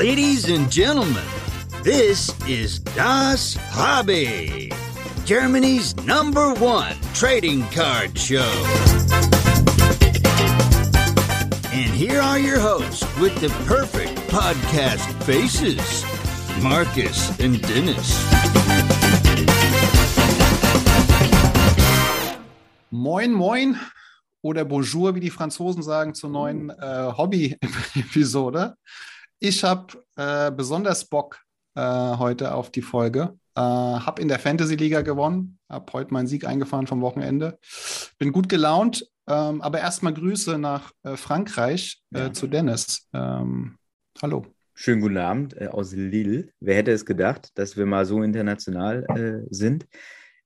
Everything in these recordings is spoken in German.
Ladies and gentlemen, this is Das Hobby, Germany's number one trading card show. And here are your hosts with the perfect podcast faces Marcus and Dennis. Moin, moin oder Bonjour, wie die Franzosen sagen, zur neuen äh, Hobby-Episode. Ich habe äh, besonders Bock äh, heute auf die Folge. Äh, habe in der Fantasy-Liga gewonnen, habe heute meinen Sieg eingefahren vom Wochenende. Bin gut gelaunt, ähm, aber erstmal Grüße nach äh, Frankreich äh, Ja. zu Dennis. Ähm, hallo. Schönen guten Abend äh, aus Lille. Wer hätte es gedacht, dass wir mal so international sind?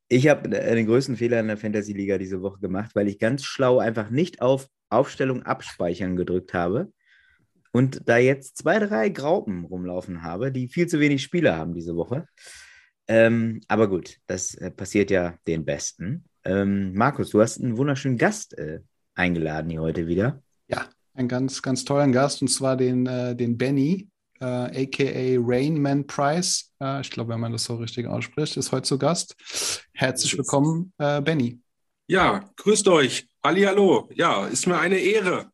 Ich habe den größten Fehler in der Fantasy-Liga diese Woche gemacht, weil ich ganz schlau einfach nicht auf Aufstellung abspeichern gedrückt habe und da jetzt zwei, drei Graupen rumlaufen habe, die viel zu wenig Spieler haben diese Woche. Ähm, aber gut, das äh, passiert ja den Besten. Ähm, Markus, du hast einen wunderschönen Gast äh, eingeladen hier heute wieder. Ja, einen ganz, ganz tollen Gast und zwar den, äh, den Benny, äh, aka Rainman Price. Äh, ich glaube, wenn man das so richtig ausspricht, ist heute zu Gast. Herzlich willkommen, äh, Benny. Ja, grüßt euch. Hallihallo. Ja, ist mir eine Ehre.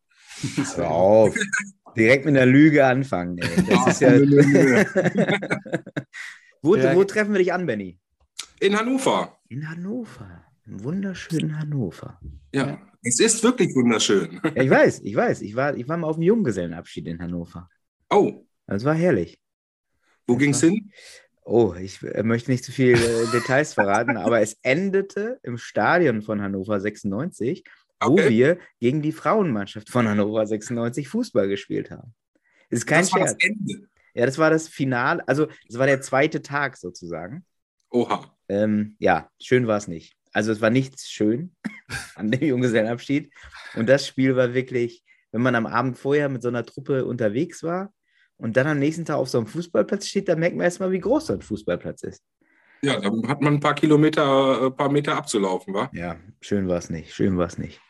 Hör auf. Direkt mit einer Lüge anfangen. Ey. Das ist ja. wo, Ja. wo treffen wir dich an, Benny? In Hannover. In Hannover. Im wunderschönen Hannover. Ja, Ja. es ist wirklich wunderschön. Ja, ich weiß, ich weiß. Ich war, ich war mal auf dem Junggesellenabschied in Hannover. Oh, Das war herrlich. wo ging's hin? Oh, ich äh, möchte nicht zu viel äh, Details verraten, aber es endete im Stadion von Hannover 96, wo Okay. wir gegen die Frauenmannschaft von Hannover 96 Fußball gespielt haben. Ist kein das war das Scherz. Ende. Ja, das war das Finale, also das war der zweite Tag sozusagen. Oha. Ähm, ja, schön war es nicht. Also es war nichts schön an dem Junggesellenabschied. Und das Spiel war wirklich, wenn man am Abend vorher mit so einer Truppe unterwegs war und dann am nächsten Tag auf so einem Fußballplatz steht, dann merkt man erstmal, wie groß so ein Fußballplatz ist. Ja, dann hat man ein paar Kilometer, ein paar Meter abzulaufen, wa? Ja, schön war es nicht. Schön war es nicht.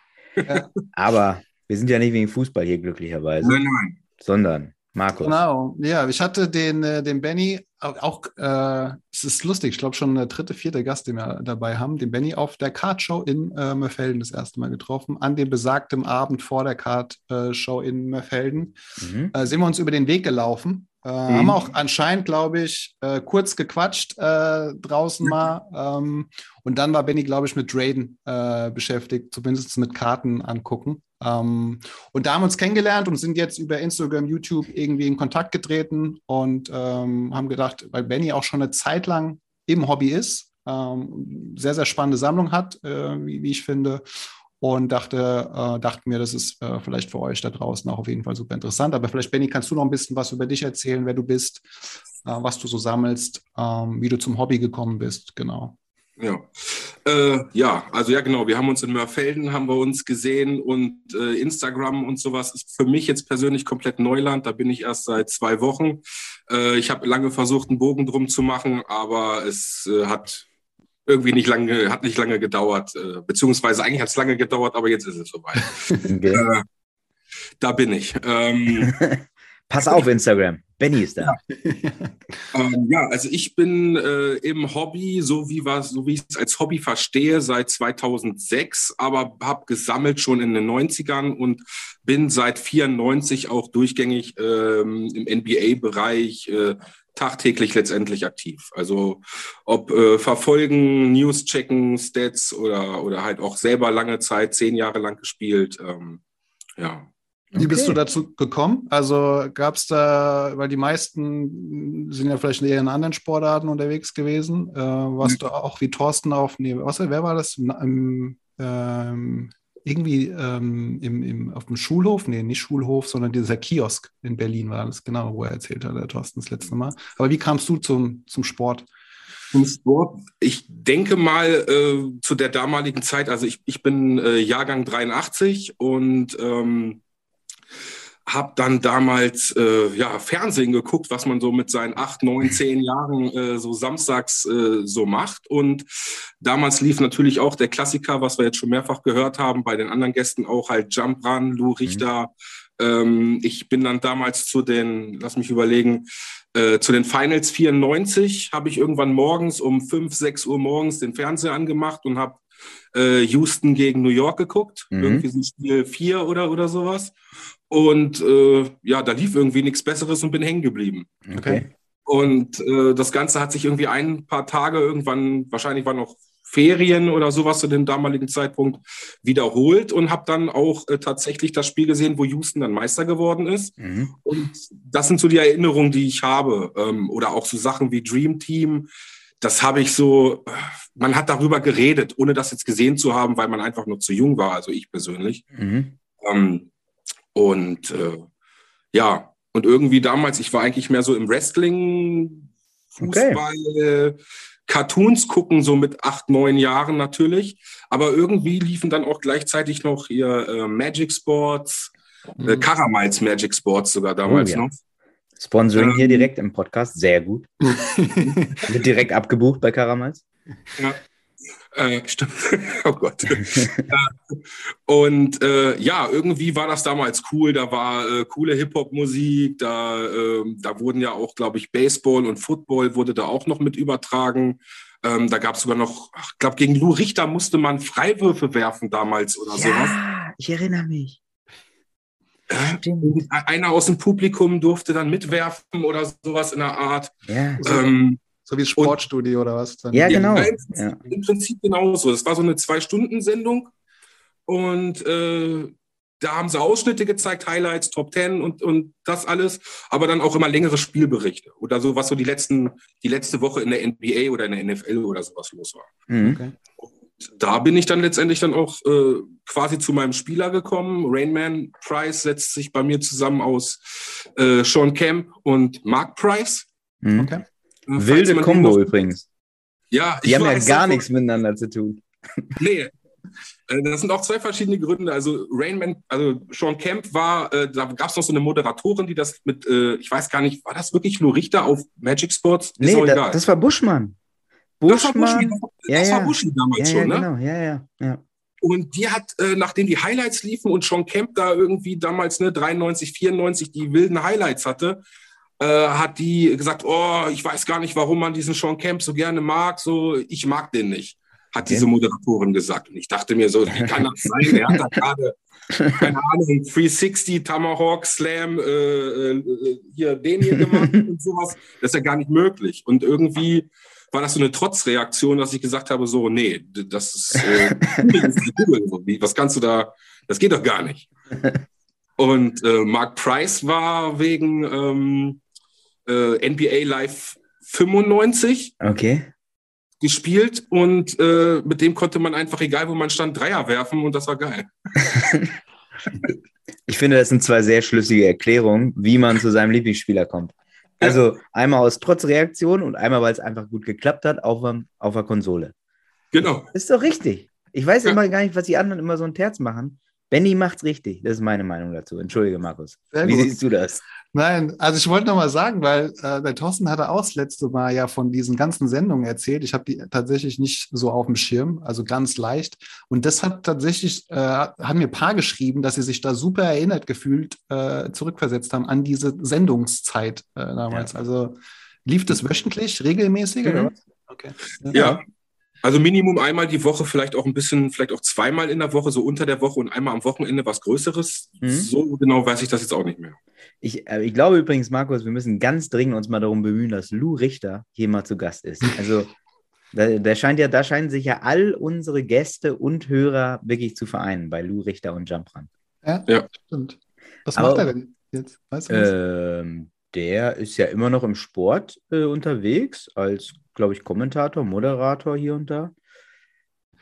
Ja. Aber wir sind ja nicht wegen Fußball hier glücklicherweise, Nein, nein. sondern Markus. Genau, ja, ich hatte den, äh, den Benny auch, auch äh, es ist lustig, ich glaube schon der dritte, vierte Gast, den wir dabei haben, den Benny auf der Kartshow in äh, Mörfelden das erste Mal getroffen, an dem besagten Abend vor der Kartshow in Mörfelden. Mhm. Äh, sind wir uns über den Weg gelaufen. Äh, Haben auch anscheinend, glaube ich, äh, kurz gequatscht äh, draußen mal. Ähm, und dann war Benny, glaube ich, mit Drayden äh, beschäftigt, zumindest mit Karten angucken. Ähm, und da haben wir uns kennengelernt und sind jetzt über Instagram, YouTube irgendwie in Kontakt getreten und ähm, haben gedacht, weil Benny auch schon eine Zeit lang im Hobby ist, ähm, sehr, sehr spannende Sammlung hat, äh, wie, wie ich finde. Und dachte, äh, dachten mir, das ist äh, vielleicht für euch da draußen auch auf jeden Fall super interessant. Aber vielleicht, Benny, kannst du noch ein bisschen was über dich erzählen, wer du bist, äh, was du so sammelst, ähm, wie du zum Hobby gekommen bist, genau. Ja. Äh, ja, also ja, genau. Wir haben uns in Mörfelden, haben wir uns gesehen und äh, Instagram und sowas ist für mich jetzt persönlich komplett Neuland. Da bin ich erst seit zwei Wochen. Äh, ich habe lange versucht, einen Bogen drum zu machen, aber es äh, hat irgendwie nicht lange, hat nicht lange gedauert. Äh, beziehungsweise eigentlich hat es lange gedauert, aber jetzt ist es soweit. Okay. äh, da bin ich. Ähm, Pass auf, Instagram. Benny ist da. Ähm, ja, also ich bin äh, im Hobby, so wie was, so wie ich es als Hobby verstehe, seit 2006, aber habe gesammelt schon in den 90ern und bin seit 94 auch durchgängig ähm, im NBA-Bereich äh, tagtäglich letztendlich aktiv. Also ob äh, verfolgen, News checken, Stats oder oder halt auch selber lange Zeit, zehn Jahre lang gespielt. Ähm, ja. Wie bist Okay. du dazu gekommen? Also gab es da, weil die meisten sind ja vielleicht eher in anderen Sportarten unterwegs gewesen. Äh, warst du auch wie Thorsten auf, nee, was, wer war das? Na, im, ähm, irgendwie ähm, im, im, auf dem Schulhof? Nee, nicht Schulhof, sondern dieser Kiosk in Berlin war das, genau, wo er erzählt hat, der Thorsten das letzte Mal. Aber wie kamst du zum, zum Sport? Zum Sport. Ich denke mal äh, zu der damaligen Zeit, also ich, ich bin äh, Jahrgang 83 und ähm, habe dann damals äh, ja, Fernsehen geguckt, was man so mit seinen acht, neun, zehn Jahren äh, so samstags äh, so macht. Und damals lief natürlich auch der Klassiker, was wir jetzt schon mehrfach gehört haben, bei den anderen Gästen auch halt Jump Run, Lou Richter, Ähm, ich bin dann damals zu den, lass mich überlegen, äh, zu den Finals 94 habe ich irgendwann morgens um 5, 6 Uhr morgens den Fernseher angemacht und habe äh, Houston gegen New York geguckt. Mhm. Irgendwie so Spiel 4 oder, oder sowas. Und äh, ja, da lief irgendwie nichts Besseres und bin hängen geblieben. Okay. Und äh, das Ganze hat sich irgendwie ein paar Tage irgendwann, wahrscheinlich war noch Ferien oder sowas zu dem damaligen Zeitpunkt wiederholt und habe dann auch äh, tatsächlich das Spiel gesehen, wo Houston dann Meister geworden ist. Mhm. Und das sind so die Erinnerungen, die ich habe. Ähm, oder auch so Sachen wie Dream Team. Das habe ich so, man hat darüber geredet, ohne das jetzt gesehen zu haben, weil man einfach nur zu jung war, also ich persönlich. Mhm. Ähm, und äh, ja, und irgendwie damals, ich war eigentlich mehr so im Wrestling, Fußball, okay. Cartoons gucken, so mit acht, neun Jahren natürlich. Aber irgendwie liefen dann auch gleichzeitig noch hier äh, Magic Sports, äh, mhm. Karamals Magic Sports sogar damals oh, ja. noch. Sponsoring ähm, hier direkt im Podcast, sehr gut. Wird direkt abgebucht bei Karamals. Ja. Äh, stimmt. oh Gott. und äh, ja, irgendwie war das damals cool. Da war äh, coole Hip-Hop-Musik. Da, ähm, da wurden ja auch, glaube ich, Baseball und Football wurde da auch noch mit übertragen. Ähm, da gab es sogar noch, ich glaube, gegen Lou Richter musste man Freiwürfe werfen damals oder ja, sowas. Ich erinnere mich. Stimmt. Einer aus dem Publikum durfte dann mitwerfen oder sowas in der Art. Ja. Ähm, so wie Sportstudio und, oder was? Dann. Ja, genau. Ja, im, Im Prinzip genauso. Das war so eine Zwei-Stunden-Sendung und äh, da haben sie Ausschnitte gezeigt, Highlights, Top Ten und, und das alles, aber dann auch immer längere Spielberichte oder so, was so die, letzten, die letzte Woche in der NBA oder in der NFL oder sowas los war. Mhm. Okay. Da bin ich dann letztendlich dann auch äh, quasi zu meinem Spieler gekommen. Rainman Price setzt sich bei mir zusammen aus äh, Sean Kemp und Mark Price. Mhm. Okay. Wilde Kombo übrigens. Ja, die haben ja gar nichts miteinander zu tun. Nee. Äh, das sind auch zwei verschiedene Gründe. Also Rainman, also Sean Kemp war, äh, da gab es noch so eine Moderatorin, die das mit, äh, ich weiß gar nicht, war das wirklich nur Richter auf Magic Sports? Ist nee, da, das war Buschmann. Buschmann. Das war Buschmann, das ja. war Buschmann damals schon, ne? Genau, ja, ja, ja. Und die hat, äh, nachdem die Highlights liefen und Sean Kemp da irgendwie damals, ne, 93, 94, die wilden Highlights hatte, äh, hat die gesagt, oh, ich weiß gar nicht, warum man diesen Sean Camp so gerne mag. So, ich mag den nicht, hat okay. diese Moderatorin gesagt. Und ich dachte mir so, wie kann das sein? Er hat da gerade, keine Ahnung, 360, Tomahawk, Slam, äh, äh, hier den hier gemacht und sowas. Das ist ja gar nicht möglich. Und irgendwie war das so eine Trotzreaktion, dass ich gesagt habe, so, nee, das ist, äh, was kannst du da, das geht doch gar nicht. Und äh, Mark Price war wegen, ähm, äh, NBA Live 95 okay. gespielt und äh, mit dem konnte man einfach, egal wo man stand, Dreier werfen und das war geil. ich finde, das sind zwei sehr schlüssige Erklärungen, wie man zu seinem Lieblingsspieler kommt. Also einmal aus Trotzreaktion und einmal, weil es einfach gut geklappt hat auf, auf der Konsole. Genau. Das ist doch richtig. Ich weiß ja. immer gar nicht, was die anderen immer so ein Terz machen. Benny macht's richtig. Das ist meine Meinung dazu. Entschuldige, Markus. Sehr Wie gut. siehst du das? Nein, also ich wollte noch mal sagen, weil äh, der Thorsten hatte auch das letzte Mal ja von diesen ganzen Sendungen erzählt. Ich habe die tatsächlich nicht so auf dem Schirm, also ganz leicht. Und das hat tatsächlich, äh, haben mir ein paar geschrieben, dass sie sich da super erinnert gefühlt äh, zurückversetzt haben an diese Sendungszeit äh, damals. Ja. Also lief das wöchentlich, regelmäßig? Mhm. Okay. Ja, also Minimum einmal die Woche, vielleicht auch ein bisschen, vielleicht auch zweimal in der Woche, so unter der Woche und einmal am Wochenende was Größeres. Mhm. So genau weiß ich das jetzt auch nicht mehr. Ich, äh, ich glaube übrigens, Markus, wir müssen ganz dringend uns mal darum bemühen, dass Lou Richter hier mal zu Gast ist. Also da, da, scheint ja, da scheinen sich ja all unsere Gäste und Hörer wirklich zu vereinen bei Lou Richter und Jumpran. Ja, ja. stimmt. Was Aber, macht er denn jetzt? Weißt du ähm, der ist ja immer noch im Sport äh, unterwegs als glaube ich, Kommentator, Moderator hier und da.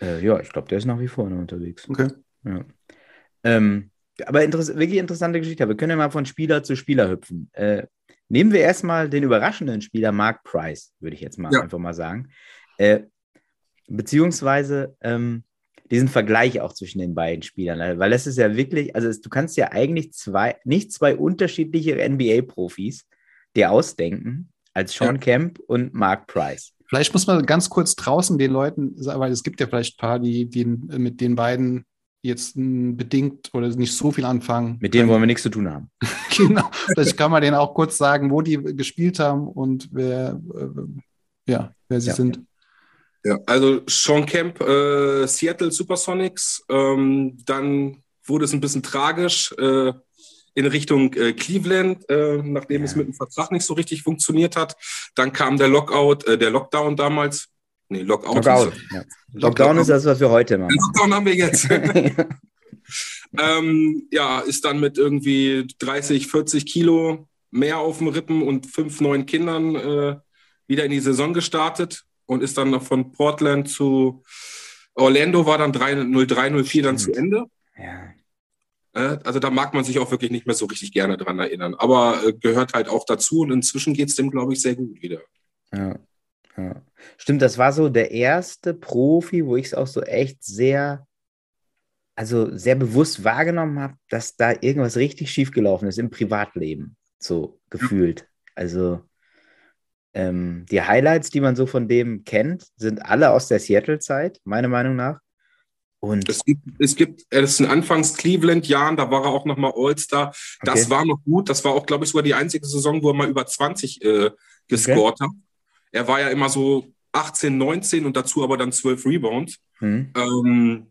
Äh, ja, ich glaube, der ist nach wie vor noch unterwegs. Okay. Ja. Ähm, aber interess wirklich interessante Geschichte. Wir können ja mal von Spieler zu Spieler hüpfen. Äh, nehmen wir erstmal den überraschenden Spieler Mark Price, würde ich jetzt mal ja. einfach mal sagen. Äh, beziehungsweise ähm, diesen Vergleich auch zwischen den beiden Spielern, weil das ist ja wirklich, also es, du kannst ja eigentlich zwei, nicht zwei unterschiedliche NBA-Profis dir ausdenken, als Sean ja. Kemp und Mark Price. Vielleicht muss man ganz kurz draußen den Leuten, weil es gibt ja vielleicht ein paar, die, die mit den beiden jetzt bedingt oder nicht so viel anfangen. Mit denen wollen wir nichts zu tun haben. genau. Vielleicht kann man denen auch kurz sagen, wo die gespielt haben und wer, äh, ja, wer sie ja. sind. Ja, also Sean Kemp, äh, Seattle Supersonics, ähm, dann wurde es ein bisschen tragisch äh, in Richtung äh, Cleveland, äh, nachdem ja. es mit dem Vertrag nicht so richtig funktioniert hat. Dann kam der Lockout, äh, der Lockdown damals. Nee, Lockout. Lockout. Ja. Lockdown ist das, was wir heute machen. Lockdown haben wir jetzt. ähm, ja, ist dann mit irgendwie 30, 40 Kilo mehr auf dem Rippen und fünf neuen Kindern äh, wieder in die Saison gestartet und ist dann noch von Portland zu Orlando, war dann 0304 dann zu Ende. Ja. Äh, also da mag man sich auch wirklich nicht mehr so richtig gerne dran erinnern. Aber äh, gehört halt auch dazu und inzwischen geht es dem, glaube ich, sehr gut wieder. Ja. ja. Stimmt, das war so der erste Profi, wo ich es auch so echt sehr, also sehr bewusst wahrgenommen habe, dass da irgendwas richtig schief gelaufen ist im Privatleben, so gefühlt. Also ähm, die Highlights, die man so von dem kennt, sind alle aus der Seattle-Zeit, meiner Meinung nach. Und es gibt, es gibt, es sind anfangs Cleveland-Jahren, da war er auch nochmal All-Star. Das okay. war noch gut. Das war auch, glaube ich, sogar die einzige Saison, wo er mal über 20 äh, gescored okay. hat. Er war ja immer so 18, 19 und dazu aber dann 12 Rebounds. Mhm. Ähm,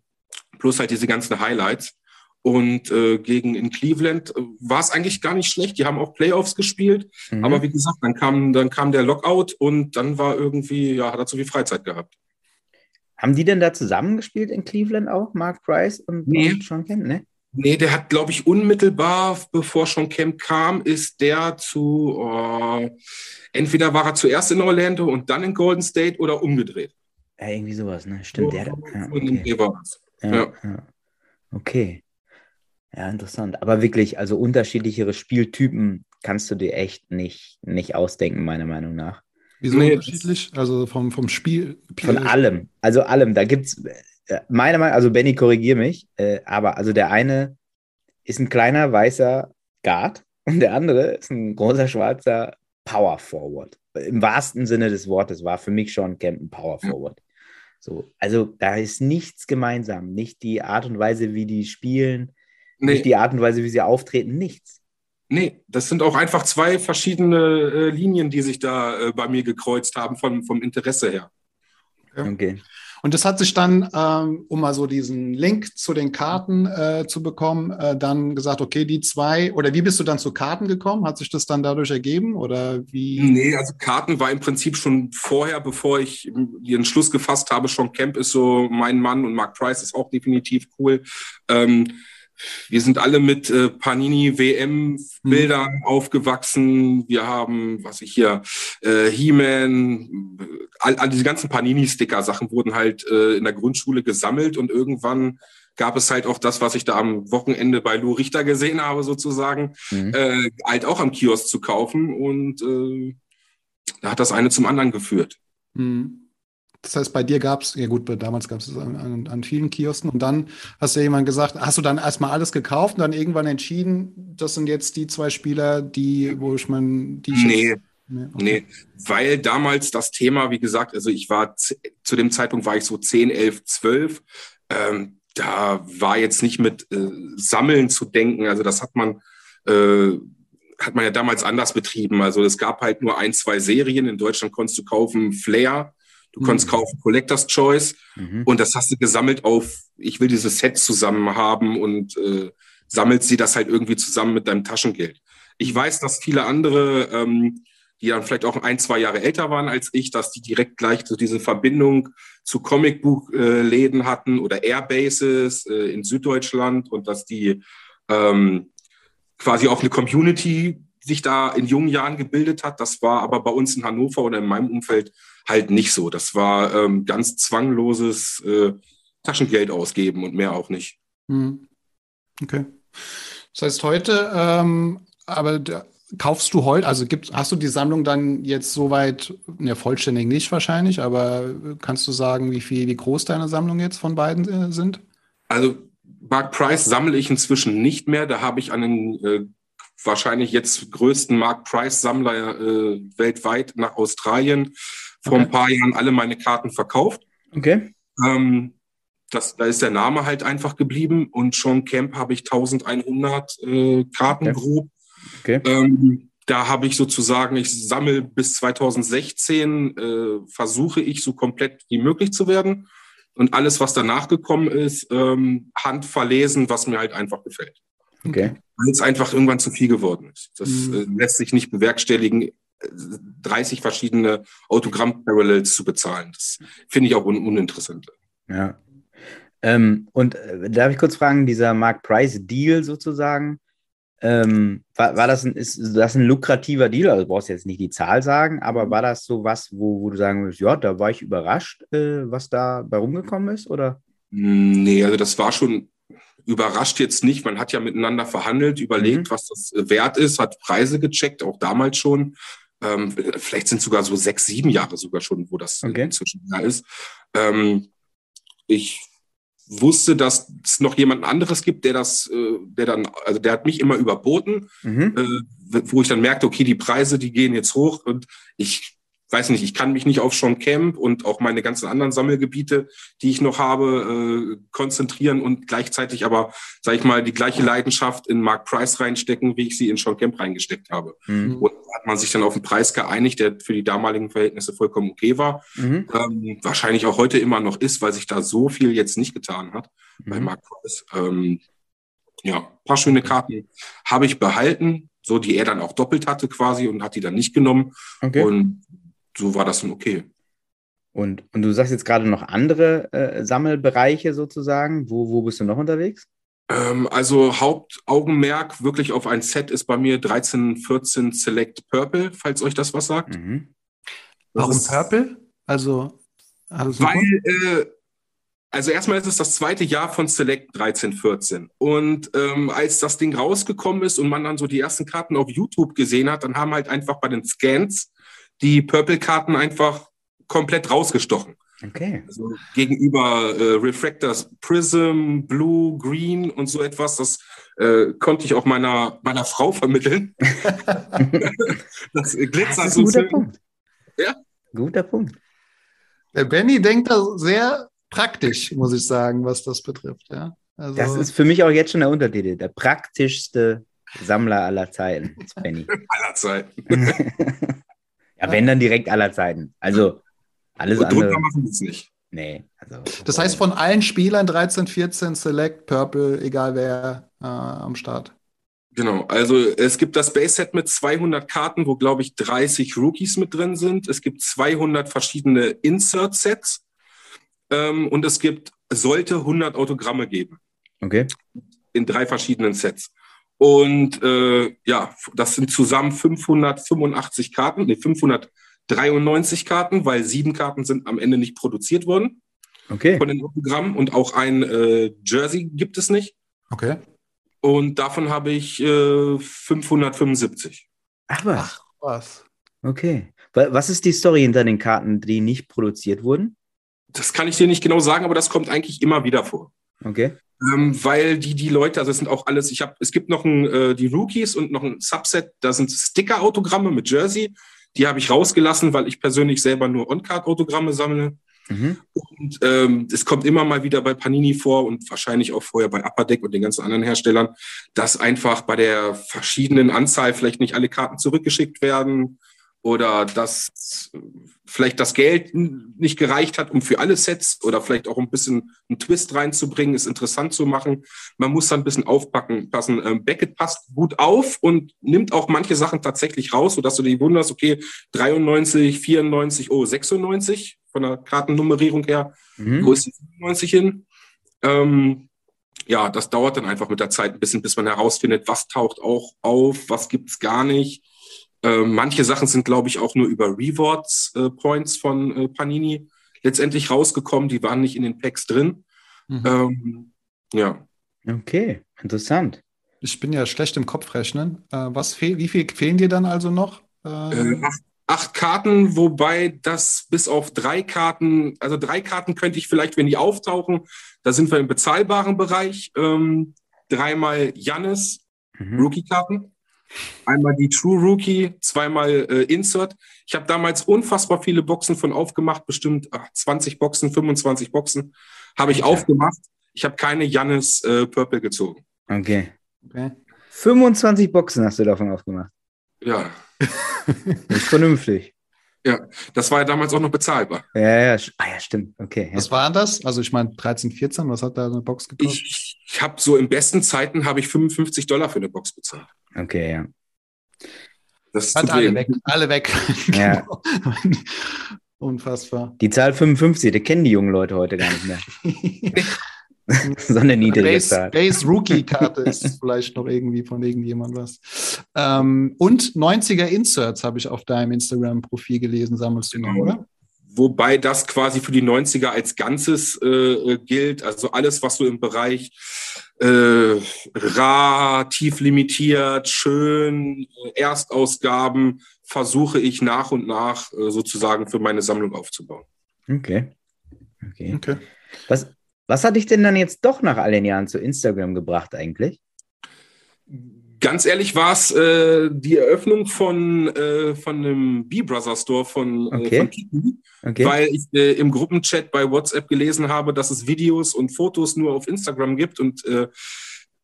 plus halt diese ganzen Highlights. Und äh, gegen in Cleveland äh, war es eigentlich gar nicht schlecht. Die haben auch Playoffs gespielt. Mhm. Aber wie gesagt, dann kam, dann kam der Lockout und dann war irgendwie, ja, hat er zu viel Freizeit gehabt. Haben die denn da zusammengespielt in Cleveland auch, Mark Price und, nee. und Sean Kemp? Ne? Nee, der hat, glaube ich, unmittelbar, bevor Sean Kemp kam, ist der zu, oh, entweder war er zuerst in Orlando und dann in Golden State oder umgedreht. Ja, irgendwie sowas, ne? Stimmt, der. Ja, okay. Ja, ja. ja. okay. Ja, interessant. Aber wirklich, also unterschiedlichere Spieltypen kannst du dir echt nicht, nicht ausdenken, meiner Meinung nach. Wieso nee, unterschiedlich? Also vom, vom Spiel? Von allem. Also allem. Da gibt es, äh, meiner Meinung also Benny, korrigier mich, äh, aber also der eine ist ein kleiner weißer Guard und der andere ist ein großer schwarzer Power Forward. Im wahrsten Sinne des Wortes war für mich schon Camp ein Power Forward. So, also da ist nichts gemeinsam. Nicht die Art und Weise, wie die spielen, nee. nicht die Art und Weise, wie sie auftreten, nichts. Nee, das sind auch einfach zwei verschiedene äh, Linien, die sich da äh, bei mir gekreuzt haben vom, vom Interesse her. Okay. okay. Und das hat sich dann, ähm, um mal so diesen Link zu den Karten äh, zu bekommen, äh, dann gesagt, okay, die zwei, oder wie bist du dann zu Karten gekommen? Hat sich das dann dadurch ergeben oder wie? Nee, also Karten war im Prinzip schon vorher, bevor ich den Schluss gefasst habe, Sean Camp ist so mein Mann und Mark Price ist auch definitiv cool. Ähm, wir sind alle mit äh, Panini WM Bildern mhm. aufgewachsen. Wir haben, was ich hier, äh, He-Man, all, all diese ganzen Panini Sticker Sachen wurden halt äh, in der Grundschule gesammelt und irgendwann gab es halt auch das, was ich da am Wochenende bei Lou Richter gesehen habe, sozusagen, mhm. äh, halt auch am Kiosk zu kaufen und äh, da hat das eine zum anderen geführt. Mhm. Das heißt, bei dir gab es, ja gut, damals gab es es an, an, an, vielen Kiosken und dann hast du ja jemand gesagt, hast du dann erstmal alles gekauft und dann irgendwann entschieden, das sind jetzt die zwei Spieler, die, wo ich mein, die Nee. Nee, okay. nee, weil damals das Thema, wie gesagt, also ich war zu dem Zeitpunkt war ich so 10, 11, 12. Ähm, da war jetzt nicht mit äh, Sammeln zu denken. Also das hat man, äh, hat man ja damals anders betrieben. Also es gab halt nur ein, zwei Serien. In Deutschland konntest du kaufen Flair Du konntest mhm. kaufen Collector's Choice mhm. und das hast du gesammelt auf, ich will dieses Set zusammen haben und äh, sammelst sie das halt irgendwie zusammen mit deinem Taschengeld. Ich weiß, dass viele andere, ähm, die dann vielleicht auch ein, zwei Jahre älter waren als ich, dass die direkt gleich so diese Verbindung zu Comicbuchläden hatten oder Airbases äh, in Süddeutschland und dass die ähm, quasi auch eine Community sich da in jungen Jahren gebildet hat. Das war aber bei uns in Hannover oder in meinem Umfeld halt nicht so. Das war ähm, ganz zwangloses äh, Taschengeld ausgeben und mehr auch nicht. Hm. Okay. Das heißt, heute, ähm, aber der, kaufst du heute, also gibt, hast du die Sammlung dann jetzt soweit, ja, vollständig nicht wahrscheinlich, aber kannst du sagen, wie viel, wie groß deine Sammlung jetzt von beiden äh, sind? Also Mark Price sammle ich inzwischen nicht mehr. Da habe ich einen äh, wahrscheinlich jetzt größten Mark Price Sammler äh, weltweit nach Australien vor okay. ein paar Jahren alle meine Karten verkauft. Okay. Ähm, das, da ist der Name halt einfach geblieben und schon Camp habe ich 1100 äh, Karten okay. grob. Okay. Ähm, da habe ich sozusagen, ich sammle bis 2016, äh, versuche ich so komplett wie möglich zu werden. Und alles, was danach gekommen ist, ähm, handverlesen, was mir halt einfach gefällt. Okay. Weil es einfach irgendwann zu viel geworden ist. Das mhm. äh, lässt sich nicht bewerkstelligen, 30 verschiedene Autogramm-Parallels zu bezahlen. Das finde ich auch un uninteressant. Ja. Ähm, und äh, darf ich kurz fragen, dieser Mark Price Deal sozusagen, ähm, war, war, das ein, ist das ein lukrativer Deal? Also du brauchst jetzt nicht die Zahl sagen, aber war das so was, wo, wo du sagen würdest, ja, da war ich überrascht, äh, was da bei rumgekommen ist, oder? Nee, also das war schon überrascht jetzt nicht. Man hat ja miteinander verhandelt, überlegt, mhm. was das wert ist, hat Preise gecheckt, auch damals schon. Ähm, vielleicht sind sogar so sechs, sieben Jahre sogar schon, wo das okay. inzwischen da ist. Ähm, ich wusste, dass es noch jemand anderes gibt, der das, äh, der dann, also der hat mich immer überboten, mhm. äh, wo ich dann merkte, okay, die Preise, die gehen jetzt hoch und ich weiß nicht, ich kann mich nicht auf Sean Camp und auch meine ganzen anderen Sammelgebiete, die ich noch habe, äh, konzentrieren und gleichzeitig aber, sag ich mal, die gleiche Leidenschaft in Mark Price reinstecken, wie ich sie in Sean Camp reingesteckt habe. Mhm. Und da hat man sich dann auf einen Preis geeinigt, der für die damaligen Verhältnisse vollkommen okay war. Mhm. Ähm, wahrscheinlich auch heute immer noch ist, weil sich da so viel jetzt nicht getan hat mhm. bei Mark Price. Ähm, ja, paar schöne Karten habe ich behalten, so die er dann auch doppelt hatte quasi und hat die dann nicht genommen. Okay. Und so war das dann okay. Und, und du sagst jetzt gerade noch andere äh, Sammelbereiche sozusagen. Wo, wo bist du noch unterwegs? Ähm, also Hauptaugenmerk wirklich auf ein Set ist bei mir 1314 Select Purple, falls euch das was sagt. Mhm. Warum Purple? Also, weil, äh, also erstmal ist es das zweite Jahr von Select 1314. Und ähm, als das Ding rausgekommen ist und man dann so die ersten Karten auf YouTube gesehen hat, dann haben halt einfach bei den Scans die Purple-Karten einfach komplett rausgestochen. Okay. Also gegenüber äh, Refractors Prism, Blue, Green und so etwas, das äh, konnte ich auch meiner, meiner Frau vermitteln. das glitzert das ist ein guter so Punkt. Ja? Guter Punkt. Der Benny denkt da sehr praktisch, muss ich sagen, was das betrifft. Ja? Also das ist für mich auch jetzt schon der Untertitel, der praktischste Sammler aller Zeiten, Benny. aller Zeiten. Ja, wenn dann direkt aller Zeiten. Also alles Und andere. machen wir es nicht. Nee. Also, das heißt, von allen Spielern 13, 14, Select, Purple, egal wer äh, am Start. Genau, also es gibt das Base-Set mit 200 Karten, wo, glaube ich, 30 Rookies mit drin sind. Es gibt 200 verschiedene Insert-Sets ähm, und es gibt, sollte 100 Autogramme geben. Okay. In drei verschiedenen Sets. Und äh, ja, das sind zusammen 585 Karten, nee, 593 Karten, weil sieben Karten sind am Ende nicht produziert worden. Okay. Von den Autogrammen und auch ein äh, Jersey gibt es nicht. Okay. Und davon habe ich äh, 575. Ach was. Ach was. Okay. Was ist die Story hinter den Karten, die nicht produziert wurden? Das kann ich dir nicht genau sagen, aber das kommt eigentlich immer wieder vor. Okay. Ähm, weil die, die Leute, also es sind auch alles, ich habe, es gibt noch ein, äh, die Rookies und noch ein Subset, da sind Sticker-Autogramme mit Jersey. Die habe ich rausgelassen, weil ich persönlich selber nur On-Card-Autogramme sammle. Mhm. Und ähm, es kommt immer mal wieder bei Panini vor und wahrscheinlich auch vorher bei Upper Deck und den ganzen anderen Herstellern, dass einfach bei der verschiedenen Anzahl vielleicht nicht alle Karten zurückgeschickt werden oder dass vielleicht das Geld nicht gereicht hat, um für alle Sets oder vielleicht auch ein bisschen einen Twist reinzubringen, es interessant zu machen. Man muss da ein bisschen aufpacken, passen. Ähm, Beckett passt gut auf und nimmt auch manche Sachen tatsächlich raus, sodass du dich wunderst, okay, 93, 94, oh, 96 von der Kartennummerierung her, mhm. wo ist die 95 hin? Ähm, ja, das dauert dann einfach mit der Zeit ein bisschen, bis man herausfindet, was taucht auch auf, was gibt's gar nicht. Äh, manche Sachen sind, glaube ich, auch nur über Rewards-Points äh, von äh, Panini letztendlich rausgekommen. Die waren nicht in den Packs drin. Mhm. Ähm, ja. Okay, interessant. Ich bin ja schlecht im Kopfrechnen. Äh, was fehl, wie viel fehlen dir dann also noch? Äh, acht, acht, Karten, wobei das bis auf drei Karten, also drei Karten könnte ich vielleicht, wenn die auftauchen, da sind wir im bezahlbaren Bereich. Ähm, dreimal Jannis, mhm. Rookie-Karten. Einmal die True Rookie, zweimal äh, Insert. Ich habe damals unfassbar viele Boxen von aufgemacht, bestimmt ach, 20 Boxen, 25 Boxen Habe ich Alter. aufgemacht. Ich habe keine Jannis äh, Purple gezogen. Okay. Okay. 25 Boxen hast du davon aufgemacht. Ja, Das ist vernünftig. das war ja damals auch noch bezahlbar. Ja, ja, ah, ja stimmt. Okay. Ja. Was war das? Also ich meine 13, 14, was hat da eine Box gekostet? Ich, ich habe so in besten Zeiten habe ich 55 Dollar für eine Box bezahlt. Okay, ja. Das Hat tut alle weg, alle weg. Ja. Unfassbar. Die Zahl 55, die kennen die jungen Leute heute gar nicht mehr. so eine niedrige Base, Zahl. Base Rookie Karte ist vielleicht noch irgendwie von irgendjemand was. Ähm, und 90er Inserts habe ich auf deinem Instagram-Profil gelesen, sammelst du noch, Genau. oder? Wobei das quasi für die 90er als Ganzes äh, äh, gilt. Also alles, was so im Bereich äh, rar, tief limitiert, schön, äh, Erstausgaben, versuche ich nach und nach äh, sozusagen für meine Sammlung aufzubauen. Okay. Okay. Okay. Was, was hat dich denn dann jetzt doch nach all den Jahren zu Instagram gebracht eigentlich? Ganz ehrlich war es äh, die Eröffnung von, äh, von einem B-Brother Store von, Okay. äh, von Kiki, Okay. weil ich äh, im Gruppenchat bei WhatsApp gelesen habe, dass es Videos und Fotos nur auf Instagram gibt und äh,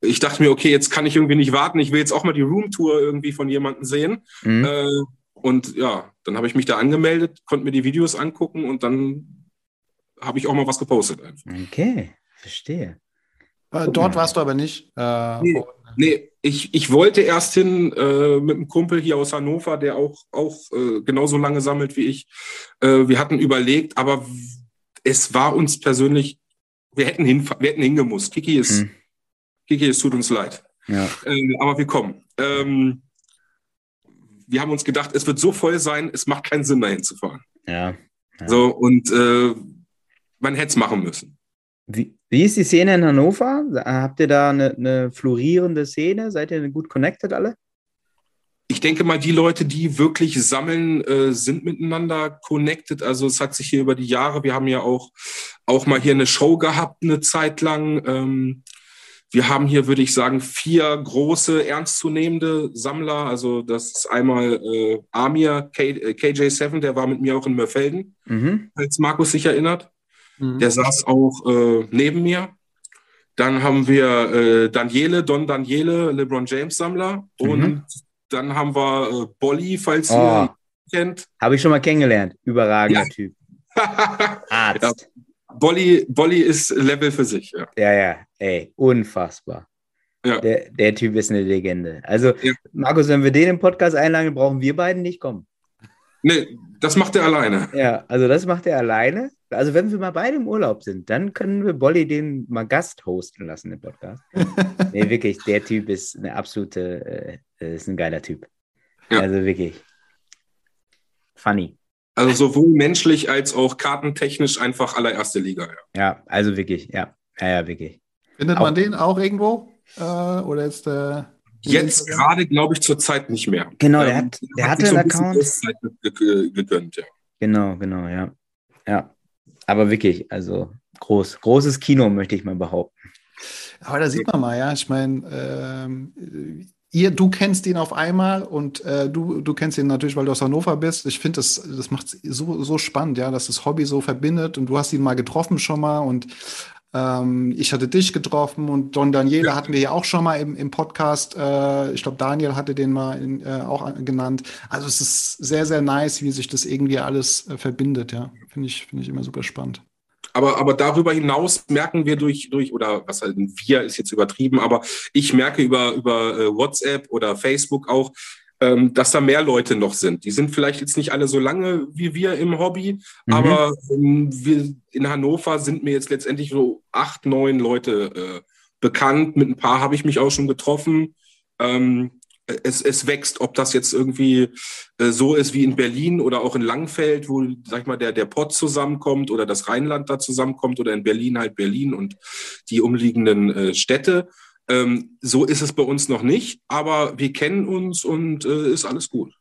ich dachte mir, okay, jetzt kann ich irgendwie nicht warten, ich will jetzt auch mal die Roomtour irgendwie von jemandem sehen. Mhm. Äh, und ja, dann habe ich mich da angemeldet, konnte mir die Videos angucken und dann habe ich auch mal was gepostet. Einfach. Okay, verstehe. Äh, dort warst du aber nicht. Äh, Nee. Nee, ich, ich wollte erst hin äh, mit einem Kumpel hier aus Hannover, der auch, auch äh, genauso lange sammelt wie ich. Äh, wir hatten überlegt, aber es war uns persönlich, wir hätten, hin, wir hätten hingemusst. Kiki ist, Mhm. Kiki, es tut uns leid. Ja. Äh, aber wir kommen. Ähm, wir haben uns gedacht, es wird so voll sein, es macht keinen Sinn, dahin zu fahren. ja. Ja. So, und äh, man hätte es machen müssen. Wie, wie ist die Szene in Hannover? Habt ihr da eine, eine florierende Szene? Seid ihr gut connected alle? Ich denke mal, die Leute, die wirklich sammeln, äh, sind miteinander connected. Also es hat sich hier über die Jahre, wir haben ja auch, auch mal hier eine Show gehabt, eine Zeit lang. Ähm, wir haben hier, würde ich sagen, vier große, ernstzunehmende Sammler. Also das ist einmal äh, Amir K, äh, KJ7, der war mit mir auch in Mörfelden, Mhm. falls Markus sich erinnert. Mhm. Der saß auch äh, neben mir. Dann haben wir äh, Daniele, Don Daniele, LeBron James Sammler. Mhm. Und dann haben wir äh, Bolly, falls Oh. ihr ihn kennt. Habe ich schon mal kennengelernt. Überragender Ja. Typ. Arzt. Bolly, Bolly ist Level für sich. Ja. Ja, ja, ey, unfassbar. Ja. Der, der Typ ist eine Legende. Also, Ja. Markus, wenn wir den im Podcast einladen, brauchen wir beiden nicht kommen. Nee, das macht er alleine. Ja, also das macht er alleine. Also, wenn wir mal beide im Urlaub sind, dann können wir Bolly den mal Gast hosten lassen im Podcast. nee, wirklich, der Typ ist eine absolute, äh, ist ein geiler Typ. Ja. Also wirklich. Funny. Also sowohl menschlich als auch kartentechnisch einfach allererste Liga. Ja. Ja, also wirklich, ja. Ja, ja, wirklich. Findet Auch- man den auch irgendwo? Äh, oder ist der. Jetzt gerade, glaube ich, zur Zeit nicht mehr. Genau, der Ähm, hat, der hat hatte so einen Account. Ge- gegönnt, ja. Genau, genau, ja. Ja. Aber wirklich, also groß, großes Kino, möchte ich mal behaupten. Aber da sieht man mal, ja. Ich meine, ähm, ihr, du kennst ihn auf einmal und äh, du, du kennst ihn natürlich, weil du aus Hannover bist. Ich finde, das, das macht so, so spannend, ja, dass das Hobby so verbindet und du hast ihn mal getroffen schon mal und ähm, ich hatte dich getroffen und Don Daniele hatten wir ja auch schon mal im, im Podcast. Äh, ich glaube, Daniel hatte den mal in, äh, auch an- genannt. Also es ist sehr, sehr nice, wie sich das irgendwie alles äh, verbindet, ja. Finde ich, finde ich immer super spannend. Aber, aber darüber hinaus merken wir durch, durch oder was halt wir ist jetzt übertrieben, aber ich merke über, über WhatsApp oder Facebook auch, dass da mehr Leute noch sind. Die sind vielleicht jetzt nicht alle so lange wie wir im Hobby, Mhm. aber ähm, wir in Hannover sind mir jetzt letztendlich so acht, neun Leute äh, bekannt. Mit ein paar habe ich mich auch schon getroffen. Ähm, es, es wächst, ob das jetzt irgendwie äh, so ist wie in Berlin oder auch in Langfeld, wo, sag ich mal, der, der Pott zusammenkommt oder das Rheinland da zusammenkommt oder in Berlin halt Berlin und die umliegenden äh, Städte. Ähm, so ist es bei uns noch nicht, aber wir kennen uns und äh, ist alles gut.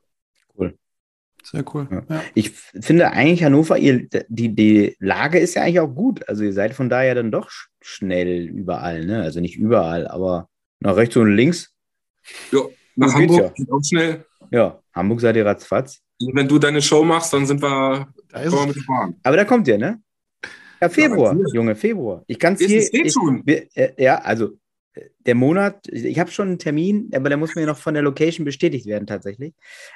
Sehr cool. Ja. Ja. Ich finde eigentlich Hannover, ihr, die, die Lage ist ja eigentlich auch gut. Also ihr seid von daher dann doch sch- schnell überall, ne? Also nicht überall, aber nach rechts und links. Nach So geht's Hamburg geht auch schnell. Ja, Hamburg seid ihr ratzfatz. Wenn du deine Show machst, dann sind wir, Da ist mit Bahn. Aber da kommt ihr, ne? Ja, Februar, ja, Junge, Februar. Ich kann es hier. Ich, äh, ja, also der Monat, ich habe schon einen Termin, aber der muss mir noch von der Location bestätigt werden tatsächlich.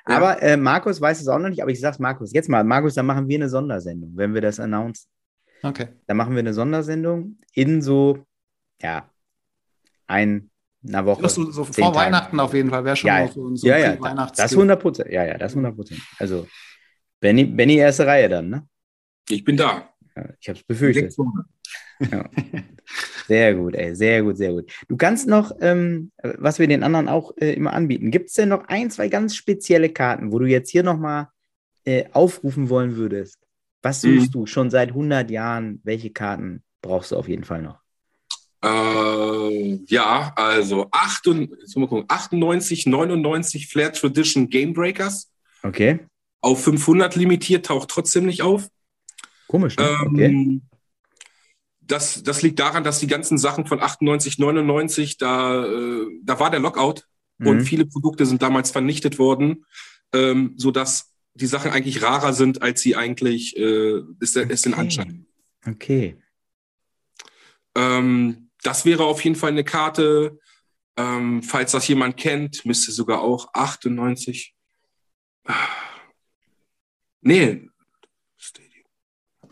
Ja. Aber äh, Markus weiß es auch noch nicht, aber ich sage Markus, jetzt mal, Markus, dann machen wir eine Sondersendung, wenn wir das announcen. Okay. Dann machen wir eine Sondersendung in so, ja, ein, einer Woche. Das so, so vor Tagen. Weihnachten auf jeden Fall, wäre schon ja, so, so ja, ja, Weihnachts das 100 Prozent, ja, ja, das 100 Prozent. Also, Benny, Benny erste Reihe dann, ne? Ich bin da. Ja, ich habe es befürchtet. Ja. Sehr gut, ey, sehr gut, sehr gut. Du kannst noch, ähm, was wir den anderen auch äh, immer anbieten, gibt es denn noch ein, zwei ganz spezielle Karten, wo du jetzt hier nochmal äh, aufrufen wollen würdest? Was suchst mhm. du schon seit 100 Jahren? Welche Karten brauchst du auf jeden Fall noch? Äh, ja, also 8 und, gucken, 98, 99 Flair Tradition Game Breakers. Okay. Auf 500 limitiert, taucht trotzdem nicht auf. Komisch. Ne? Ähm, okay das, das liegt daran, dass die ganzen Sachen von 98, 99, da, äh, da war der Lockout mhm. und viele Produkte sind damals vernichtet worden, ähm, sodass die Sachen eigentlich rarer sind, als sie eigentlich äh, ist, ist okay. in Anschein. Okay. Ähm, das wäre auf jeden Fall eine Karte. Ähm, falls das jemand kennt, müsste sogar auch 98. Nee,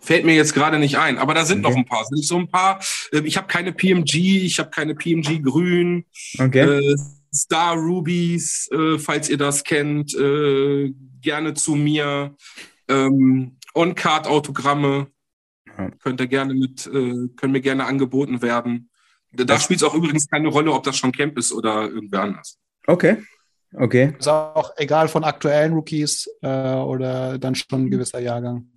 Fällt mir jetzt gerade nicht ein, aber da sind okay. noch ein paar. Sind so ein paar. Äh, ich habe keine PMG, ich habe keine PMG Grün. Okay. Äh, Star Rubies, äh, falls ihr das kennt, äh, gerne zu mir. Ähm, On-Card-Autogramme ja. könnt ihr gerne mit, äh, können mir gerne angeboten werden. Da spielt es auch übrigens keine Rolle, ob das schon Camp ist oder irgendwer anders. Okay. Okay. Ist auch egal von aktuellen Rookies äh, oder dann schon ein gewisser Jahrgang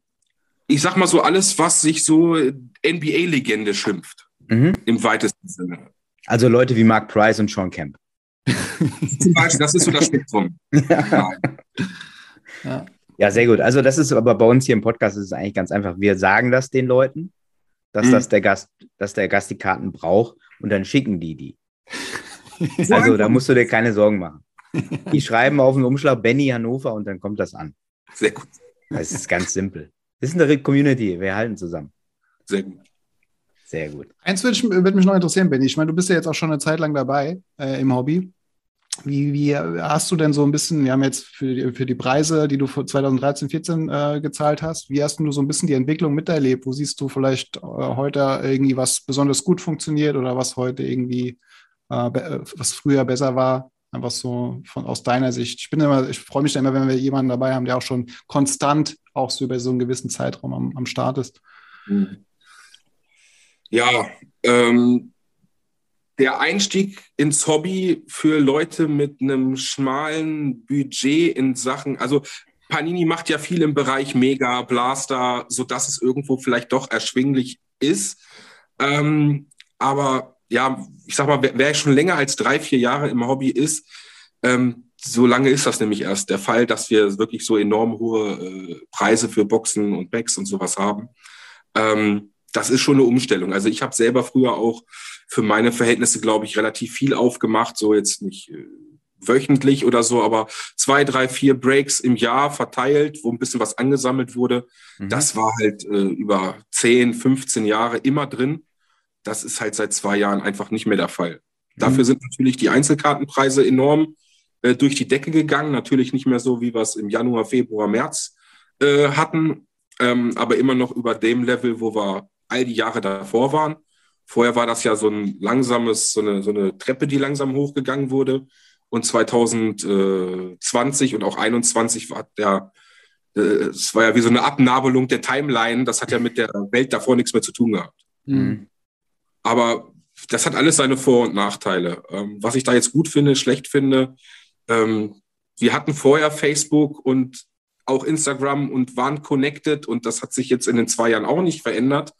ich sag mal so, alles, was sich so NBA-Legende schimpft. Mhm. Im weitesten Sinne. Also Leute wie Mark Price und Sean Kemp. Zum Beispiel, das ist so das Spektrum. ja. ja. ja, sehr gut. Also das ist aber bei uns hier im Podcast ist es eigentlich ganz einfach. Wir sagen das den Leuten, dass mhm. das der Gast, dass der Gast die Karten braucht und dann schicken die die. also da musst du dir keine Sorgen machen. Die schreiben auf den Umschlag Benny Hannover und dann kommt das an. Sehr gut. Das ist ganz simpel. Das ist eine Community, wir halten zusammen. Sehr gut. Sehr gut. Eins würde, würde mich noch interessieren, Benny. Ich meine, du bist ja jetzt auch schon eine Zeit lang dabei äh, im Hobby. Wie, wie, hast du denn so ein bisschen, wir haben jetzt für die, für die Preise, die du 2013, 14 äh, gezahlt hast, wie hast du so ein bisschen die Entwicklung miterlebt? Wo siehst du vielleicht äh, heute irgendwie was besonders gut funktioniert oder was heute irgendwie, äh, was früher besser war? Einfach so von, aus deiner Sicht. Ich bin immer, ich freue mich immer, wenn wir jemanden dabei haben, der auch schon konstant auch so über so einen gewissen Zeitraum am, am Start ist. Hm. Ja, ähm, der Einstieg ins Hobby für Leute mit einem schmalen Budget in Sachen, also Panini macht ja viel im Bereich Mega, Blaster, sodass es irgendwo vielleicht doch erschwinglich ist. Ähm, aber ja, ich sag mal, wer, wer, schon länger als drei, vier Jahre im Hobby ist, ähm, so lange ist das nämlich erst der Fall, dass wir wirklich so enorm hohe äh, Preise für Boxen und Bags und sowas haben. Ähm, das ist schon eine Umstellung. Also ich habe selber früher auch für meine Verhältnisse, glaube ich, relativ viel aufgemacht, so jetzt nicht äh, wöchentlich oder so, aber zwei, drei, vier Breaks im Jahr verteilt, wo ein bisschen was angesammelt wurde. Mhm. Das war halt äh, über 10, 15 Jahre immer drin. Das ist halt seit zwei Jahren einfach nicht mehr der Fall. Mhm. Dafür sind natürlich die Einzelkartenpreise enorm äh, durch die Decke gegangen. Natürlich nicht mehr so, wie wir es im Januar, Februar, März äh, hatten, ähm, aber immer noch über dem Level, wo wir all die Jahre davor waren. Vorher war das ja so ein langsames, so eine, so eine Treppe, die langsam hochgegangen wurde. Und 2020 und auch 2021 war der, es war ja wie so eine Abnabelung der Timeline. Das hat ja mit der Welt davor nichts mehr zu tun gehabt. Mhm. Aber das hat alles seine Vor- und Nachteile. Ähm, was ich da jetzt gut finde, schlecht finde, ähm, wir hatten vorher Facebook und auch Instagram und waren connected und das hat sich jetzt in den zwei Jahren auch nicht verändert.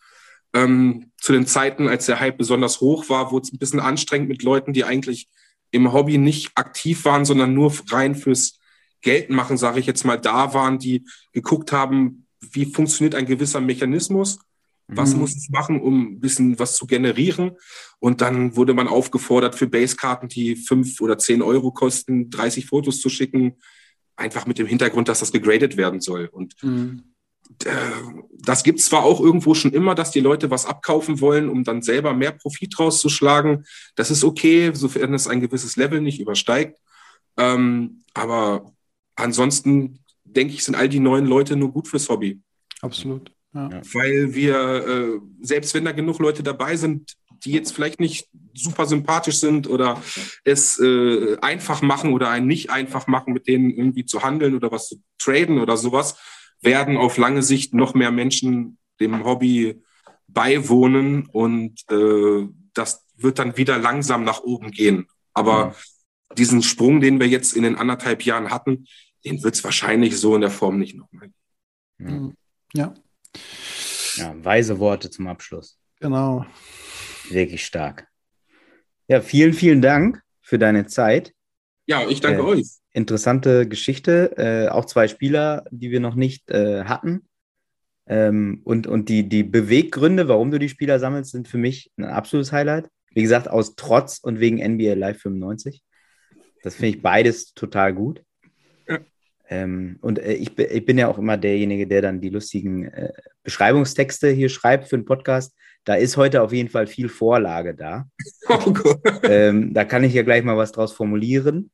Ähm, zu den Zeiten, als der Hype besonders hoch war, wurde es ein bisschen anstrengend mit Leuten, die eigentlich im Hobby nicht aktiv waren, sondern nur rein fürs Geld machen, sage ich jetzt mal, da waren, die geguckt haben, wie funktioniert ein gewisser Mechanismus was mhm. muss ich machen, um ein bisschen was zu generieren? Und dann wurde man aufgefordert, für Basekarten, die fünf oder zehn Euro kosten, 30 Fotos zu schicken, einfach mit dem Hintergrund, dass das gegradet werden soll. Und mhm. das gibt es zwar auch irgendwo schon immer, dass die Leute was abkaufen wollen, um dann selber mehr Profit rauszuschlagen. Das ist okay, sofern es ein gewisses Level nicht übersteigt. Ähm, aber ansonsten denke ich, sind all die neuen Leute nur gut fürs Hobby. Absolut. Ja. Weil wir, äh, selbst wenn da genug Leute dabei sind, die jetzt vielleicht nicht super sympathisch sind oder es äh, einfach machen oder einen nicht einfach machen, mit denen irgendwie zu handeln oder was zu traden oder sowas, werden auf lange Sicht noch mehr Menschen dem Hobby beiwohnen und äh, das wird dann wieder langsam nach oben gehen. Aber ja. diesen Sprung, den wir jetzt in den anderthalb Jahren hatten, den wird es wahrscheinlich so in der Form nicht nochmal geben. Ja. Ja, weise Worte zum Abschluss. Genau. Wirklich stark. Ja, vielen, vielen Dank für deine Zeit. Ja, ich danke äh, euch. Interessante Geschichte. Äh, auch zwei Spieler, die wir noch nicht äh, hatten. Ähm, und und die, die Beweggründe, warum du die Spieler sammelst, sind für mich ein absolutes Highlight. Wie gesagt, aus Trotz und wegen NBA Live 95. Das finde ich beides total gut. Ähm, und äh, ich, ich, bin ja auch immer derjenige, der dann die lustigen äh, Beschreibungstexte hier schreibt für den Podcast. Da ist heute auf jeden Fall viel Vorlage da. Oh ähm, da kann ich ja gleich mal was draus formulieren.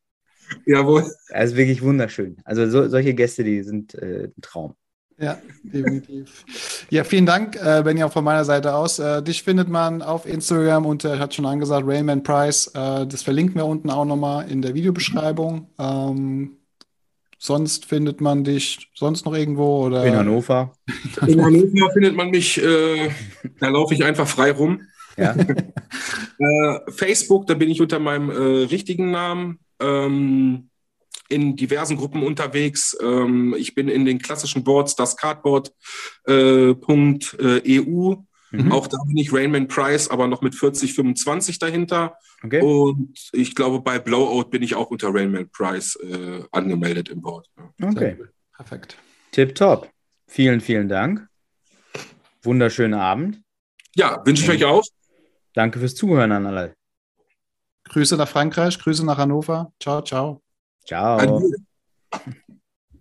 Jawohl. Also wirklich wunderschön. Also so, solche Gäste, die sind äh, ein Traum. Ja, definitiv. Ja, vielen Dank, äh, Benny, auch von meiner Seite aus. Äh, dich findet man auf Instagram unter, ich hatte schon angesagt, Rayman Price. Äh, das verlinken wir unten auch nochmal in der Videobeschreibung. Ähm, Sonst findet man dich sonst noch irgendwo oder? In Hannover. In Hannover findet man mich, äh, da laufe ich einfach frei rum. Ja. äh, Facebook, da bin ich unter meinem äh, richtigen Namen. Ähm, in diversen Gruppen unterwegs. Ähm, ich bin in den klassischen Boards, das Cardboard.eu. Mhm. Auch da bin ich Rainman Price, aber noch mit 40, 25 dahinter. Okay. Und ich glaube, bei Blowout bin ich auch unter Rainman Price äh, angemeldet im Board. Okay. Perfekt. Tip top. Vielen, vielen Dank. Wunderschönen Abend. Ja, wünsche ich euch auch. Danke fürs Zuhören an alle. Grüße nach Frankreich, Grüße nach Hannover. Ciao, ciao. Ciao. Adieu.